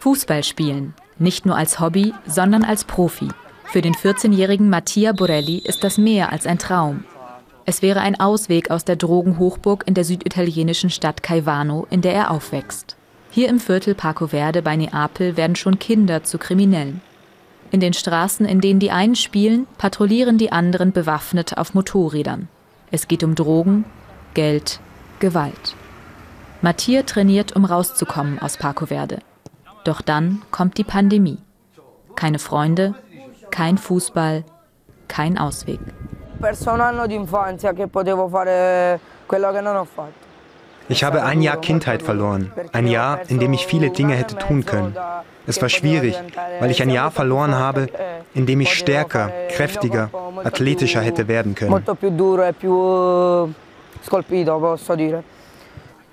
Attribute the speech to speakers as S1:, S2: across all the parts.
S1: Fußball spielen, nicht nur als Hobby, sondern als Profi. Für den 14-jährigen Mattia Borelli ist das mehr als ein Traum. Es wäre ein Ausweg aus der Drogenhochburg in der süditalienischen Stadt Caivano, in der er aufwächst. Hier im Viertel Parco Verde bei Neapel werden schon Kinder zu Kriminellen. In den Straßen, in denen die einen spielen, patrouillieren die anderen bewaffnet auf Motorrädern. Es geht um Drogen, Geld, Gewalt. Mattia trainiert, um rauszukommen aus Parco Verde. Doch dann kommt die Pandemie. Keine Freunde, kein Fußball, kein Ausweg.
S2: Ich habe ein Jahr Kindheit verloren, ein Jahr, in dem ich viele Dinge hätte tun können. Es war schwierig, weil ich ein Jahr verloren habe, in dem ich stärker, kräftiger, athletischer hätte werden können.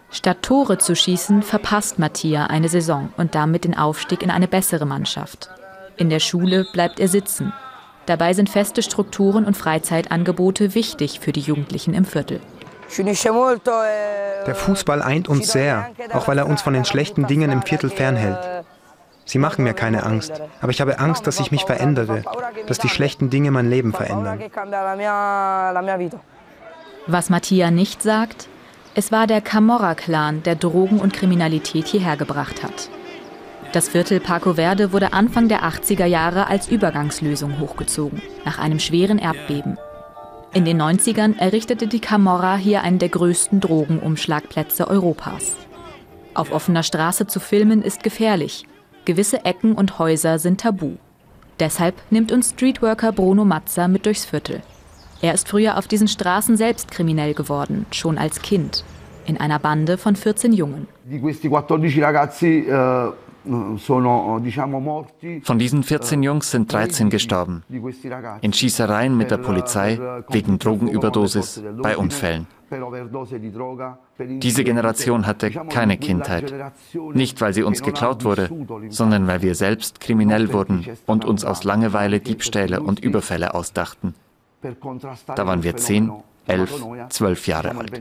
S1: Statt Tore zu schießen, verpasst Mattia eine Saison und damit den Aufstieg in eine bessere Mannschaft. In der Schule bleibt er sitzen. Dabei sind feste Strukturen und Freizeitangebote wichtig für die Jugendlichen im Viertel.
S2: Der Fußball eint uns sehr, auch weil er uns von den schlechten Dingen im Viertel fernhält. Sie machen mir keine Angst, aber ich habe Angst, dass ich mich verändere, dass die schlechten Dinge mein Leben verändern.
S1: Was Mattia nicht sagt, es war der Camorra-Clan, der Drogen und Kriminalität hierher gebracht hat. Das Viertel Paco Verde wurde Anfang der 80er Jahre als Übergangslösung hochgezogen, nach einem schweren Erdbeben. In den 90ern errichtete die Camorra hier einen der größten Drogenumschlagplätze Europas. Auf offener Straße zu filmen ist gefährlich. Gewisse Ecken und Häuser sind tabu. Deshalb nimmt uns Streetworker Bruno Mazza mit durchs Viertel. Er ist früher auf diesen Straßen selbst kriminell geworden, schon als Kind, in einer Bande von 14 Jungen.
S3: Di questi 14 ragazzi uh
S4: von diesen 14 Jungs sind 13 gestorben. In Schießereien mit der Polizei, wegen Drogenüberdosis, bei Unfällen. Diese Generation hatte keine Kindheit. Nicht, weil sie uns geklaut wurde, sondern weil wir selbst kriminell wurden und uns aus Langeweile Diebstähle und Überfälle ausdachten. Da waren wir 10, 11, 12 Jahre alt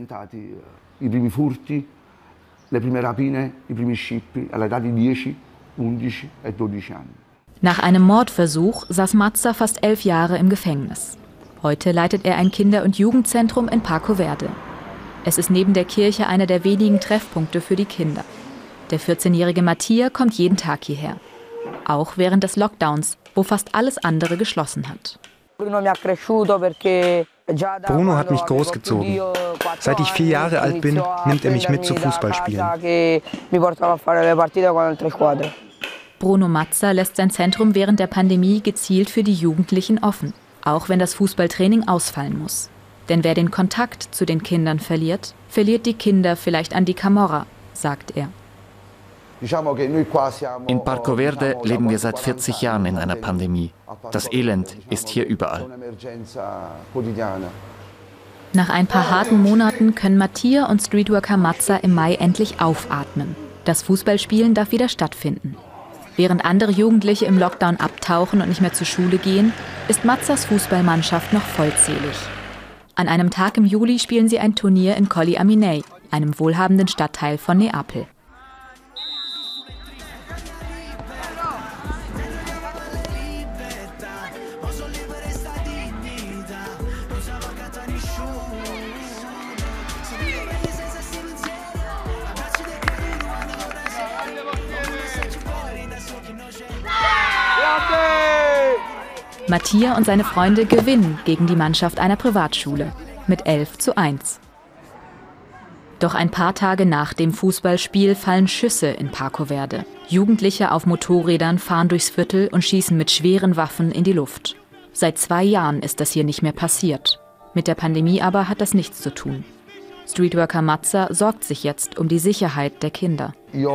S3: le prime rapine, i primi scippi all'età di 10, 11 e 12 anni.
S1: Nach einem Mordversuch saß Mazza fast elf Jahre im Gefängnis. Heute leitet er ein Kinder- und Jugendzentrum in Parco Verde. Es ist neben der Kirche einer der wenigen Treffpunkte für die Kinder. Der 14-jährige Mattia kommt jeden Tag hierher. Auch während des Lockdowns, wo fast alles andere geschlossen hat.
S2: Bruno hat mich großgezogen. Seit ich vier Jahre alt bin, nimmt er mich mit zu Fußballspielen.
S1: Bruno Mazza lässt sein Zentrum während der Pandemie gezielt für die Jugendlichen offen, auch wenn das Fußballtraining ausfallen muss. Denn wer den Kontakt zu den Kindern verliert, verliert die Kinder vielleicht an die Camorra, sagt er.
S4: In Parco Verde leben wir seit 40 Jahren in einer Pandemie. Das Elend ist hier überall.
S1: Nach ein paar harten Monaten können Mattia und Streetworker Matza im Mai endlich aufatmen. Das Fußballspielen darf wieder stattfinden. Während andere Jugendliche im Lockdown abtauchen und nicht mehr zur Schule gehen, ist Mazzas Fußballmannschaft noch vollzählig. An einem Tag im Juli spielen sie ein Turnier in Colli Aminei, einem wohlhabenden Stadtteil von Neapel. Mattia und seine Freunde gewinnen gegen die Mannschaft einer Privatschule mit 11 zu 1. Doch ein paar Tage nach dem Fußballspiel fallen Schüsse in Parco Verde. Jugendliche auf Motorrädern fahren durchs Viertel und schießen mit schweren Waffen in die Luft. Seit zwei Jahren ist das hier nicht mehr passiert. Mit der Pandemie aber hat das nichts zu tun. Streetworker Mazza sorgt sich jetzt um die Sicherheit der Kinder.
S4: Ich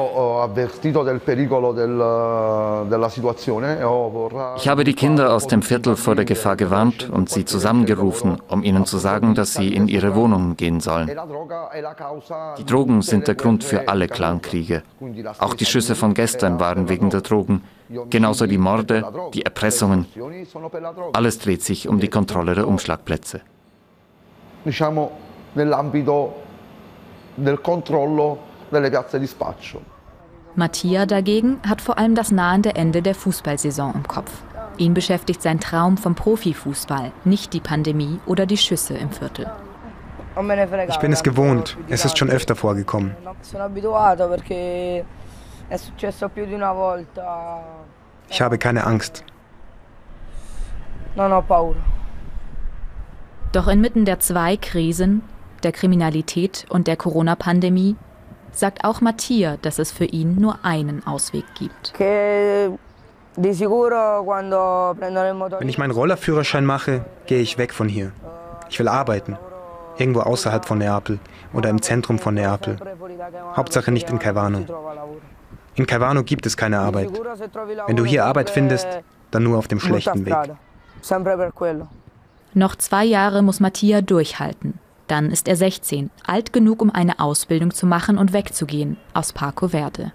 S4: habe die Kinder aus dem Viertel vor der Gefahr gewarnt und sie zusammengerufen, um ihnen zu sagen, dass sie in ihre Wohnungen gehen sollen. Die Drogen sind der Grund für alle Clankriege. Auch die Schüsse von gestern waren wegen der Drogen. Genauso die Morde, die Erpressungen. Alles dreht sich um die Kontrolle der Umschlagplätze
S3: nell'ambito del controllo delle piazze di spaccio.
S1: Mattia dagegen hat vor allem das nahende Ende der Fußballsaison im Kopf. Ihn beschäftigt sein Traum vom Profifußball, nicht die Pandemie oder die Schüsse im Viertel.
S2: Ich bin es gewohnt. Es ist schon öfter vorgekommen. Ich habe keine Angst.
S1: Doch inmitten der zwei Krisen, der Kriminalität und der Corona-Pandemie, sagt auch Mattia, dass es für ihn nur einen Ausweg gibt.
S2: Wenn ich meinen Rollerführerschein mache, gehe ich weg von hier. Ich will arbeiten. Irgendwo außerhalb von Neapel oder im Zentrum von Neapel. Hauptsache nicht in Caivano. In Caivano gibt es keine Arbeit. Wenn du hier Arbeit findest, dann nur auf dem schlechten Weg.
S1: Noch zwei Jahre muss Mattia durchhalten. Dann ist er 16, alt genug, um eine Ausbildung zu machen und wegzugehen aus Parco Verde.